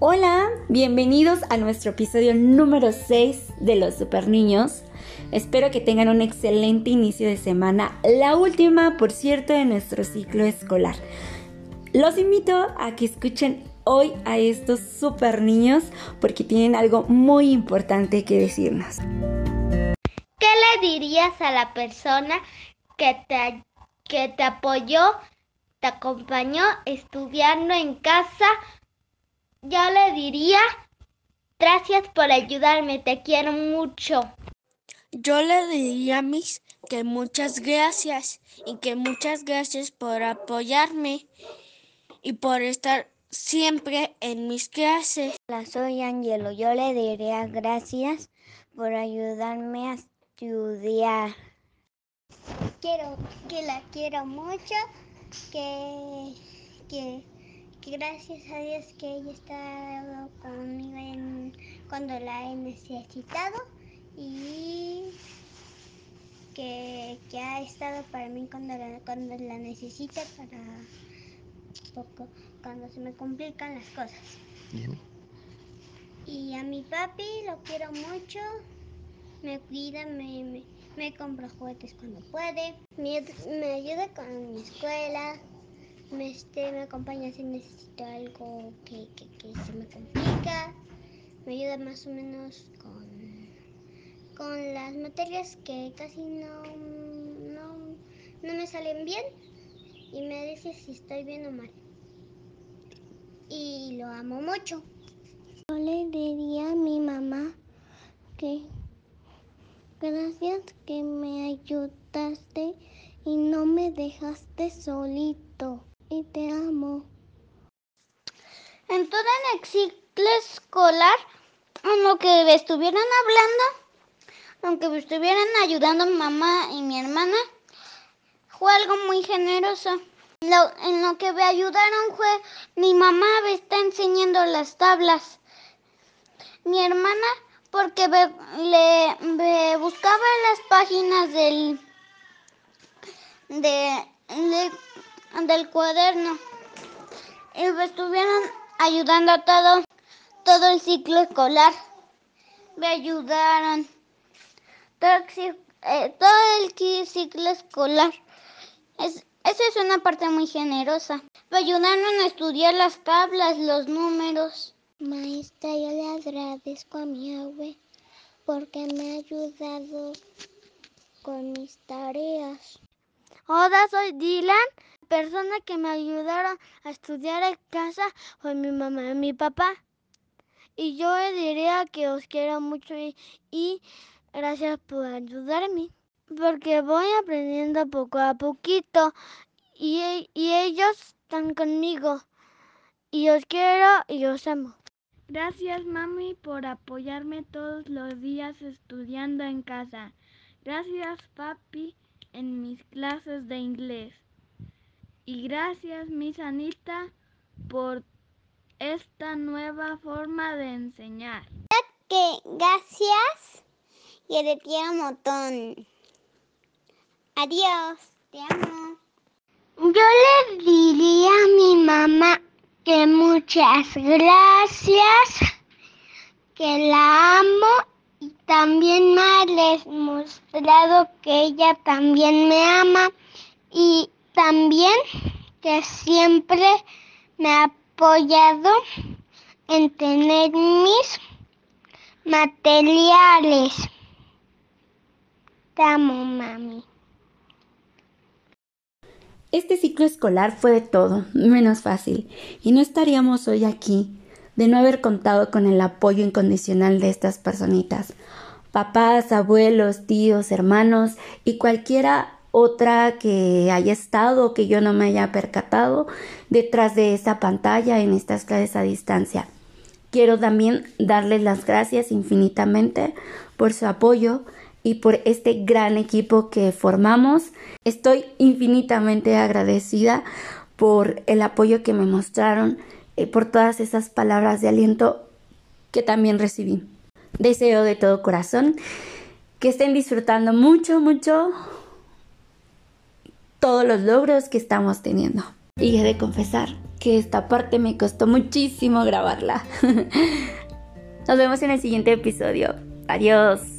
Hola, bienvenidos a nuestro episodio número 6 de los Super Niños. Espero que tengan un excelente inicio de semana, la última, por cierto, de nuestro ciclo escolar. Los invito a que escuchen hoy a estos super niños porque tienen algo muy importante que decirnos. ¿Qué le dirías a la persona que te, que te apoyó, te acompañó estudiando en casa yo le diría, gracias por ayudarme, te quiero mucho. Yo le diría a mis que muchas gracias y que muchas gracias por apoyarme y por estar siempre en mis clases. Hola, soy Angelo. Yo le diría gracias por ayudarme a estudiar. Quiero que la quiero mucho, que gracias a Dios que ella está conmigo cuando la he necesitado y que, ha estado para mí cuando la, cuando la necesite para poco, cuando se me complican las cosas. ¿Y, a mi papi lo quiero mucho, me cuida, me, me, compra juguetes cuando puede, me, me ayuda con mi escuela, me, este, me acompaña si necesito algo que, se me complica, me ayuda más o menos con, con las materias que casi no, no, no me salen bien y me dice si estoy bien o mal. Y lo amo mucho. Yo le diría a mi mamá que gracias que me ayudaste y no me dejaste solito y te amo. En todo el ciclo escolar, en lo que estuvieran hablando, aunque me estuvieran ayudando mamá y mi hermana, fue algo muy generoso. en lo que me ayudaron fue mi mamá me está enseñando las tablas. Mi hermana porque le buscaba las páginas del de del cuaderno y me estuvieron ayudando a todo, todo el ciclo escolar. Me ayudaron todo, eh, el ciclo escolar. Es, esa es una parte muy generosa. Me ayudaron a estudiar las tablas, los números. Maestra, yo le agradezco a mi abue porque me ha ayudado con mis tareas. Hola, soy Dylan persona que me ayudaron a estudiar en casa fue mi mamá y mi papá. Y yo diría que os quiero mucho y, gracias por ayudarme. Porque voy aprendiendo poco a poquito y, y ellos están conmigo. Y os quiero y os amo. Gracias mami por apoyarme todos los días estudiando en casa. Gracias papi de inglés. Y gracias, Miss Anita, por esta nueva forma de enseñar. Que gracias y te quiero un montón. Adiós, te amo. Yo le diría a mi mamá que muchas gracias, que la amo y también me ha demostrado que ella también me ama y también que siempre me ha apoyado en tener mis materiales. Te amo, mami. Este ciclo escolar fue de todo, menos fácil, y no estaríamos hoy aquí de no haber contado con el apoyo incondicional de estas personitas, papás, abuelos, tíos, hermanos y cualquiera otra que haya estado que yo no me haya percatado detrás de esa pantalla en estas clases a distancia. Quiero también darles las gracias infinitamente por su apoyo y por este gran equipo que formamos. Estoy infinitamente agradecida por el apoyo que me mostraron, eh, por todas esas palabras de aliento que también recibí. Deseo de todo corazón que estén disfrutando mucho, mucho todos los logros que estamos teniendo. Y he de confesar que esta parte me costó muchísimo grabarla. Nos vemos en el siguiente episodio. Adiós.